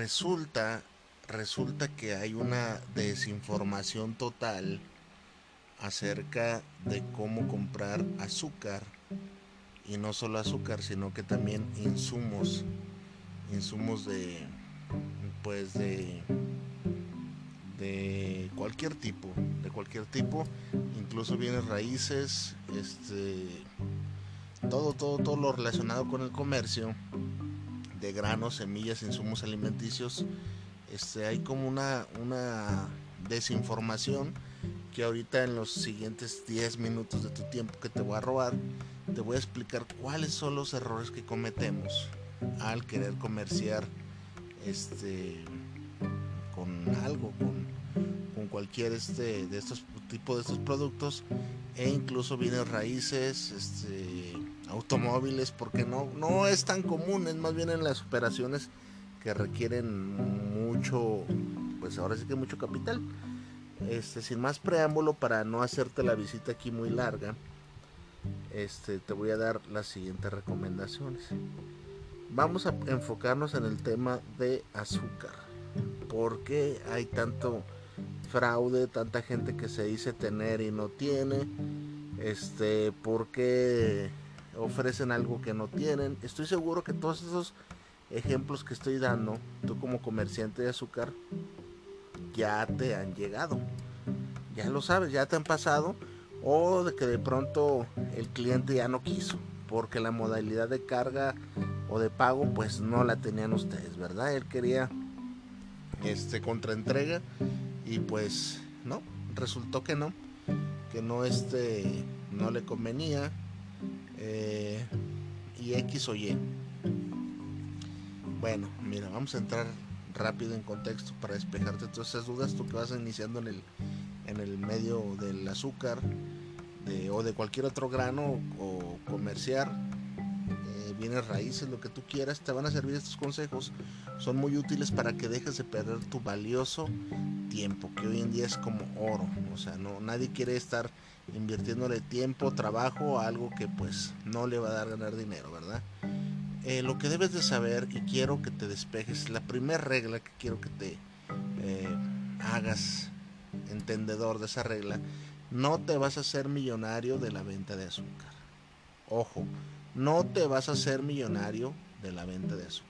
resulta, resulta que hay una desinformación total acerca de cómo comprar azúcar y no solo azúcar sino que también insumos insumos de pues de de cualquier tipo de cualquier tipo incluso bienes raíces este todo todo todo lo relacionado con el comercio de granos semillas insumos alimenticios este hay como una una desinformación que ahorita en los siguientes 10 minutos de tu tiempo que te voy a robar, te voy a explicar cuáles son los errores que cometemos al querer comerciar este con algo, con, con cualquier este de estos tipo de estos productos e incluso bienes raíces, este automóviles, porque no, no es tan común, es más bien en las operaciones que requieren mucho, pues ahora sí que mucho capital. Este, sin más preámbulo, para no hacerte la visita aquí muy larga, este, te voy a dar las siguientes recomendaciones. Vamos a enfocarnos en el tema de azúcar. ¿Por qué hay tanto fraude, tanta gente que se dice tener y no tiene? Este, ¿por qué ofrecen algo que no tienen? Estoy seguro que todos esos ejemplos que estoy dando, tú como comerciante de azúcar, ya te han llegado. Ya lo sabes, ya te han pasado. O de que de pronto el cliente ya no quiso. Porque la modalidad de carga o de pago pues no la tenían ustedes, ¿verdad? Él quería este contraentrega y pues no, resultó que no, que no este no le convenía eh, y X o Y. Bueno, mira, vamos a entrar rápido en contexto para despejarte todas esas dudas, tú que vas iniciando en el, en el medio del azúcar de, o de cualquier otro grano o comerciar, eh, bienes raíces, lo que tú quieras, te van a servir estos consejos, son muy útiles para que dejes de perder tu valioso tiempo, que hoy en día es como oro, o sea, no, nadie quiere estar invirtiéndole tiempo, trabajo a algo que pues no le va a dar ganar dinero, ¿verdad? Eh, lo que debes de saber y quiero que te despejes, la primera regla que quiero que te eh, hagas entendedor de esa regla, no te vas a hacer millonario de la venta de azúcar. Ojo, no te vas a hacer millonario de la venta de azúcar.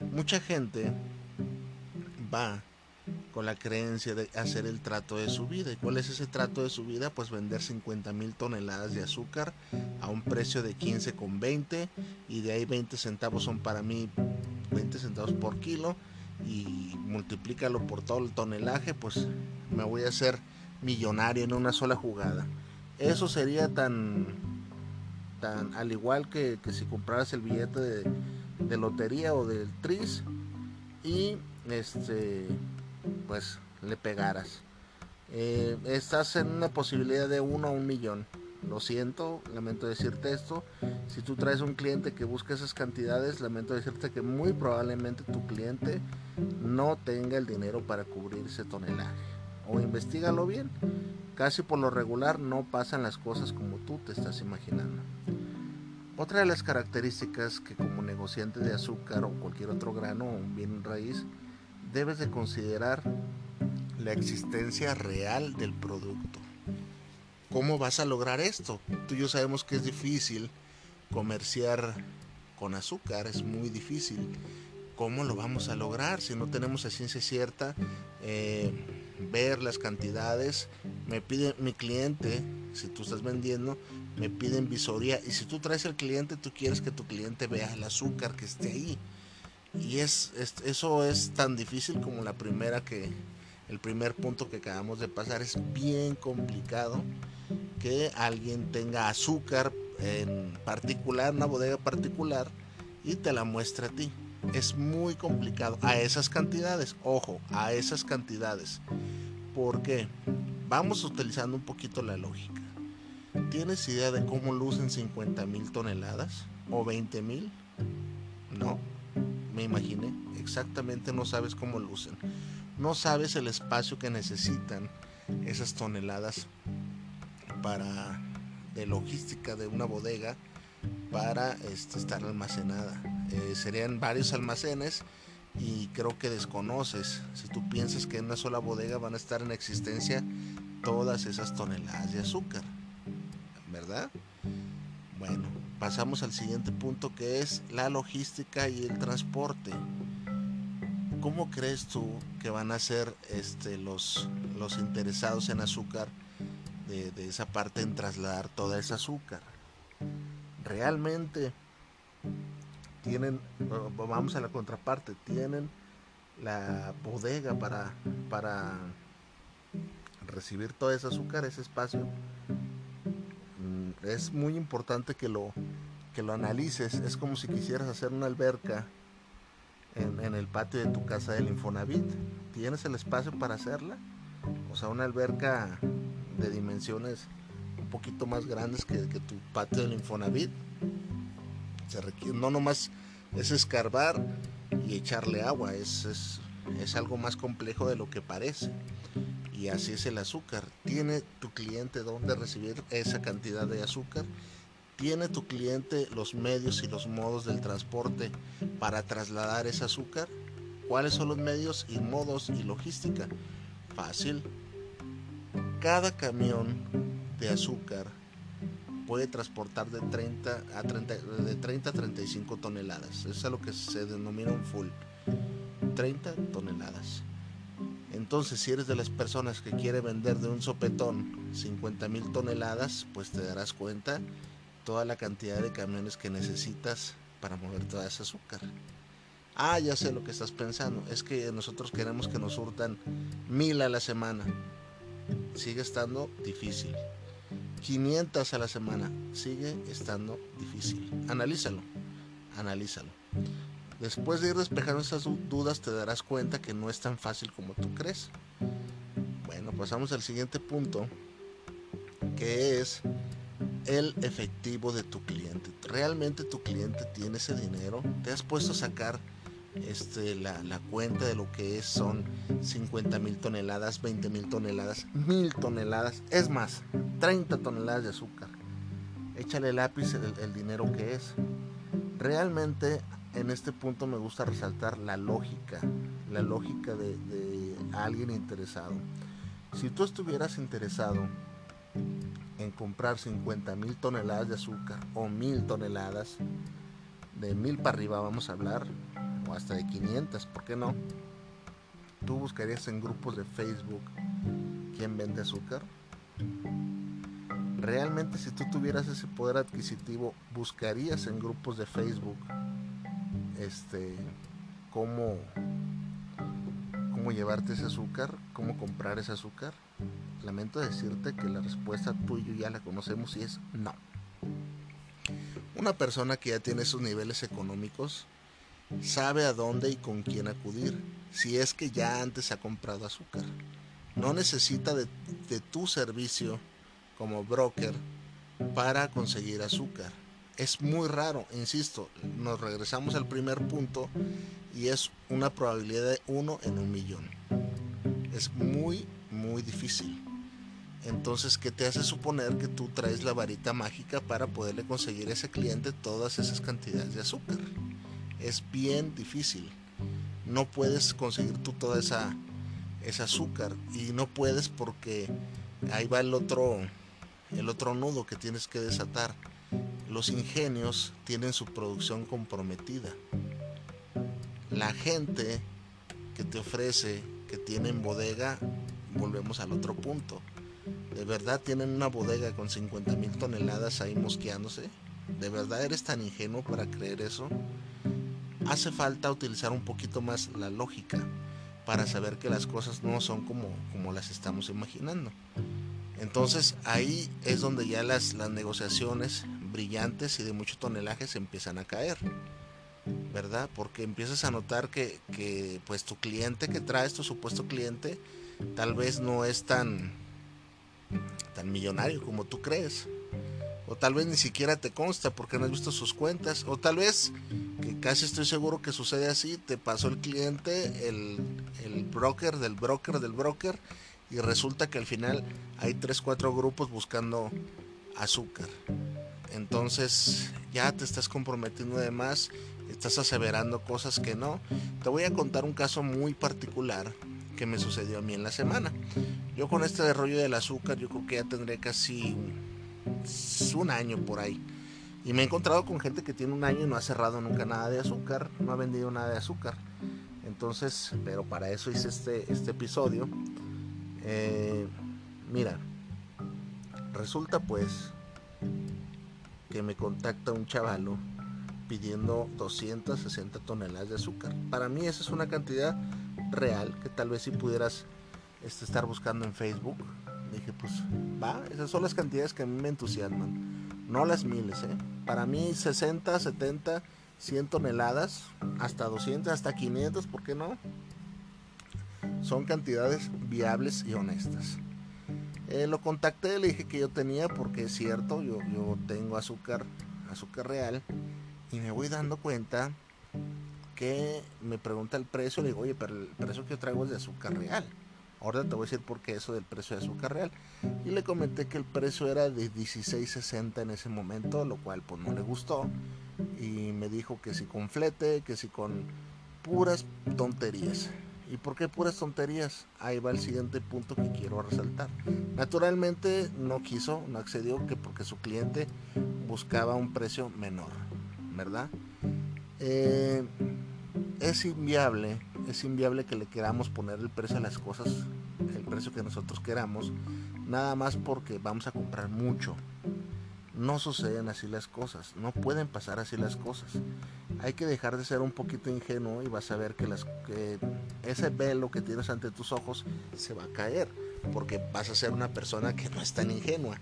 Mucha gente va con la creencia de hacer el trato de su vida. ¿Y cuál es ese trato de su vida? Pues vender 50 mil toneladas de azúcar a un precio de 15 con 20 y de ahí 20 centavos son para mí 20 centavos por kilo y multiplícalo por todo el tonelaje, pues me voy a hacer millonario en una sola jugada. Eso sería tan, tan al igual que, que si compraras el billete de, de lotería o del tris y este pues le pegaras. Eh, estás en una posibilidad de uno a un millón. Lo siento, lamento decirte esto. Si tú traes un cliente que busca esas cantidades, lamento decirte que muy probablemente tu cliente no tenga el dinero para cubrir ese tonelaje. O investigalo bien. Casi por lo regular no pasan las cosas como tú te estás imaginando. Otra de las características que como negociante de azúcar o cualquier otro grano o un bien raíz debes de considerar la existencia real del producto. ¿Cómo vas a lograr esto? Tú y yo sabemos que es difícil comerciar con azúcar, es muy difícil. ¿Cómo lo vamos a lograr si no tenemos a ciencia cierta eh, ver las cantidades? Me pide mi cliente, si tú estás vendiendo, me piden visoría. Y si tú traes al cliente, tú quieres que tu cliente vea el azúcar que esté ahí. Y es, eso es tan difícil como la primera que el primer punto que acabamos de pasar. Es bien complicado que alguien tenga azúcar en particular una bodega particular y te la muestre a ti. Es muy complicado a esas cantidades. Ojo a esas cantidades. Porque vamos utilizando un poquito la lógica tienes idea de cómo lucen 50 mil toneladas o 20 mil no me imaginé, exactamente no sabes cómo lucen. No sabes el espacio que necesitan esas toneladas para de logística de una bodega para este, estar almacenada. Eh, serían varios almacenes y creo que desconoces. Si tú piensas que en una sola bodega van a estar en existencia todas esas toneladas de azúcar, ¿verdad? Bueno, pasamos al siguiente punto que es la logística y el transporte. ¿Cómo crees tú que van a ser este, los, los interesados en azúcar de, de esa parte en trasladar toda esa azúcar? Realmente tienen, vamos a la contraparte, tienen la bodega para, para recibir todo ese azúcar, ese espacio. Es muy importante que lo, que lo analices. Es como si quisieras hacer una alberca en, el patio de tu casa del Infonavit. ¿Tienes el espacio para hacerla? O sea, una alberca de dimensiones un poquito más grandes que, tu patio del Infonavit no nomás es escarbar y echarle agua, es, es, es algo más complejo de lo que parece. Y así es el azúcar. ¿Tiene tu cliente dónde recibir esa cantidad de azúcar? ¿Tiene tu cliente los medios y los modos del transporte para trasladar ese azúcar? ¿Cuáles son los medios y modos y logística? Fácil. Cada camión de azúcar puede transportar de 30 a 30, de 30 a 35 toneladas. Eso es lo que se denomina un full. 30 toneladas. Entonces, si eres de las personas que quiere vender de un sopetón 50 mil toneladas, pues te darás cuenta toda la cantidad de camiones que necesitas para mover toda esa azúcar. Ah, ya sé lo que estás pensando. Es que nosotros queremos que nos hurtan mil a la semana. Sigue estando difícil. 500 a la semana. Sigue estando difícil. Analízalo. Analízalo. Después de ir despejando esas dudas te darás cuenta que no es tan fácil como tú crees. Bueno, pasamos al siguiente punto, que es el efectivo de tu cliente. ¿Realmente tu cliente tiene ese dinero? ¿Te has puesto a sacar este, la, la, cuenta de lo que es, son 50 mil toneladas, 20 mil toneladas, mil toneladas, es más, 30 toneladas de azúcar. Échale lápiz el, el dinero que es. Realmente en este punto me gusta resaltar la lógica, la lógica de, alguien interesado. Si tú estuvieras interesado en comprar 50 mil toneladas de azúcar o mil toneladas, de mil para arriba vamos a hablar, hasta de 500, ¿por qué no? ¿Tú buscarías en grupos de Facebook quién vende azúcar? Realmente si tú tuvieras ese poder adquisitivo, buscarías en grupos de Facebook este cómo cómo llevarte ese azúcar, cómo comprar ese azúcar. Lamento decirte que la respuesta tú y yo ya la conocemos y es no. Una persona que ya tiene esos niveles económicos sabe a dónde y con quién acudir, si es que ya antes ha comprado azúcar. No necesita de, de tu servicio como broker para conseguir azúcar. Es muy raro, insisto, nos regresamos al primer punto y es una probabilidad de uno en un millón. Es muy, muy difícil. Entonces, ¿qué te hace suponer que tú traes la varita mágica para poderle conseguir a ese cliente todas esas cantidades de azúcar? es bien difícil. No puedes conseguir tú toda esa azúcar y no puedes porque ahí va el otro el otro nudo que tienes que desatar. Los ingenios tienen su producción comprometida. La gente que te ofrece que tienen bodega, volvemos al otro punto. ¿De verdad tienen una bodega con 50 mil toneladas ahí mosqueándose? ¿De verdad eres tan ingenuo para creer eso? hace falta utilizar un poquito más la lógica para saber que las cosas no son como, como las estamos imaginando. Entonces ahí es donde ya las, las negociaciones brillantes y de mucho tonelaje se empiezan a caer. ¿Verdad? Porque empiezas a notar que, pues tu cliente que traes, tu supuesto cliente, tal vez no es tan, tan millonario como tú crees o tal vez ni siquiera te consta porque no has visto sus cuentas, o tal vez, que casi estoy seguro que sucede así, te pasó el cliente, el, el broker del broker del broker, y resulta que al final hay 3, 4 grupos buscando azúcar. Entonces ya te estás comprometiendo de más estás aseverando cosas que no. Te voy a contar un caso muy particular que me sucedió a mí en la semana. Yo con este rollo del azúcar, yo creo que ya tendré casi un año por ahí. Y me he encontrado con gente que tiene un año y no ha cerrado nunca nada de azúcar, no ha vendido nada de azúcar. Entonces, pero para eso hice este, este episodio. Eh, mira, resulta pues que me contacta un chavalo pidiendo 260 toneladas de azúcar. Para mí esa es una cantidad real que tal vez si pudieras este, estar buscando en Facebook. Dije, pues va, esas son las cantidades que a mí me entusiasman. No las miles, ¿eh? Para mí 60, 70, 100 toneladas, hasta 200, hasta 500, ¿por qué no? Son cantidades viables y honestas. Eh, lo contacté, le dije que yo tenía, porque es cierto, yo, yo azúcar, azúcar real, y me voy dando cuenta que me pregunta el precio, le digo, oye, pero el precio que yo traigo es de azúcar real. Ahora te voy a decir por qué eso del precio de azúcar real. Y le comenté que el precio era de 16.60 en ese momento, lo cual pues no le gustó. Y me dijo que si con flete, que si con puras tonterías. ¿Y por qué puras tonterías? Ahí va el siguiente punto que quiero resaltar. Naturalmente no quiso, no accedió, que porque su cliente buscaba un precio menor, ¿verdad? Eh, es inviable, es inviable que le queramos poner el precio a las cosas, el precio que nosotros queramos, nada más porque vamos a comprar mucho. No suceden así las cosas, no pueden pasar así las cosas. Hay que dejar de ser un poquito ingenuo y vas a ver que, las, que ese velo que tienes ante tus ojos se va a caer, porque vas a ser una persona que no es tan ingenua.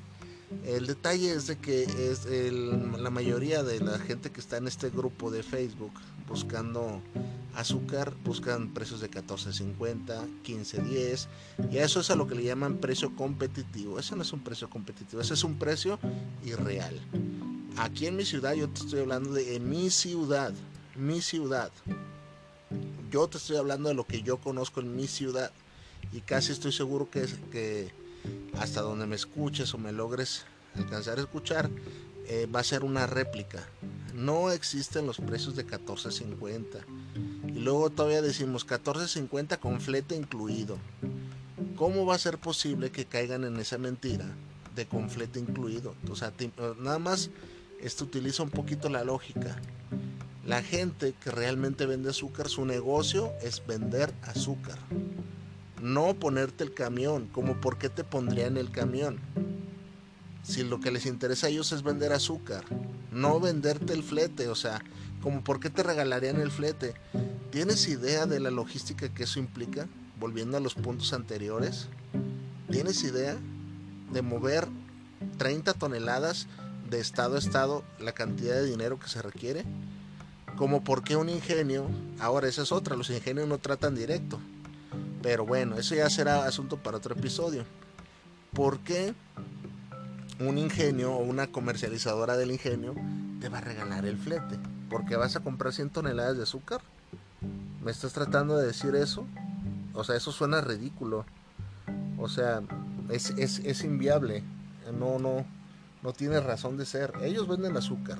El detalle es de que es la mayoría de la gente que está en este grupo de Facebook buscando azúcar buscan precios de 14.50, 15.10 y eso es a lo que le llaman precio competitivo. Eso no es un precio competitivo, ese es un precio irreal. Aquí en mi ciudad, yo te estoy hablando de mi ciudad, mi ciudad. Yo te estoy hablando de lo que yo conozco en mi ciudad y casi estoy seguro que, que hasta donde me escuches o me logres alcanzar a escuchar, eh, va a ser una réplica. No existen los precios de 14.50. Y luego todavía decimos 14.50 con flete incluido. ¿Cómo va a ser posible que caigan en esa mentira de con flete incluido? O sea, nada más esto utiliza un poquito la lógica. La gente que realmente vende azúcar, su negocio es vender azúcar no ponerte el camión, como por qué te pondrían el camión. Si lo que les interesa a ellos es vender azúcar, no venderte el flete, o sea, como por qué te regalarían el flete. ¿Tienes idea de la logística que eso implica? Volviendo a los puntos anteriores, ¿tienes idea de mover 30 toneladas de estado a estado la cantidad de dinero que se requiere? Como por qué un ingenio, ahora esa es otra, los ingenios no tratan directo, pero bueno, eso ya será asunto para otro episodio. ¿Por qué un ingenio o una comercializadora del ingenio te va a regalar el flete? ¿Porque vas a comprar 100 toneladas de azúcar? ¿Me estás tratando de decir eso? O sea, eso suena ridículo. O sea, es, es, es inviable. No, no, no tiene razón de ser. Ellos venden azúcar.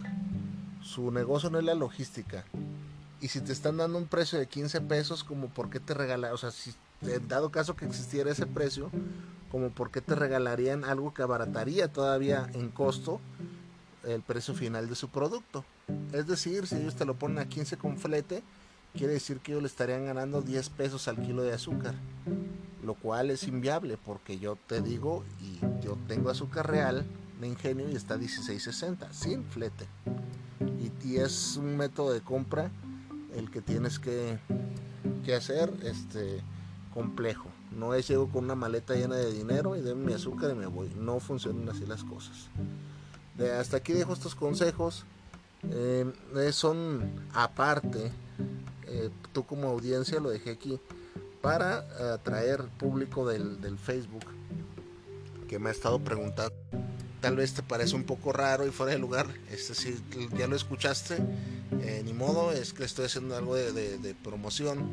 Su negocio no es la logística. Y si te están dando un precio de 15 pesos, como por qué te regalan, o sea, si dado caso que existiera ese precio, como por qué te regalarían algo que abarataría todavía en costo el precio final de su producto. Es decir, si ellos te lo ponen a 15 con flete, quiere decir que ellos le estarían ganando 10 pesos al kilo de azúcar, lo cual es inviable porque yo te digo y yo tengo azúcar real de ingenio y está 16.60 sin flete. Y, y, es un método de compra el que tienes que, que hacer este complejo. No es llego con una maleta llena de dinero y denme mi azúcar y me voy. No funcionan así las cosas. Hasta aquí dejo estos consejos. Eh, son aparte, eh, tú como audiencia lo dejé aquí para atraer público del, Facebook que me ha estado preguntando. Tal vez te parece un poco raro y fuera de lugar. Este, si ya lo escuchaste, eh, ni modo, es que estoy haciendo algo de, de, de promoción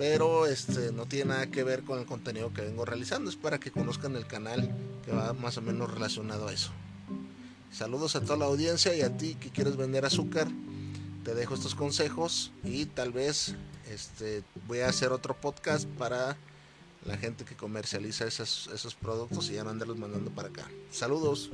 pero este no tiene nada que ver con el contenido que vengo realizando, es para que conozcan el canal que va más o menos relacionado a eso. Saludos a toda la audiencia y a ti que quieres vender azúcar. te dejo estos consejos y tal vez este, voy a hacer otro podcast para la gente que comercializa esos, esos productos y ya no andarlos mandando para acá. Saludos.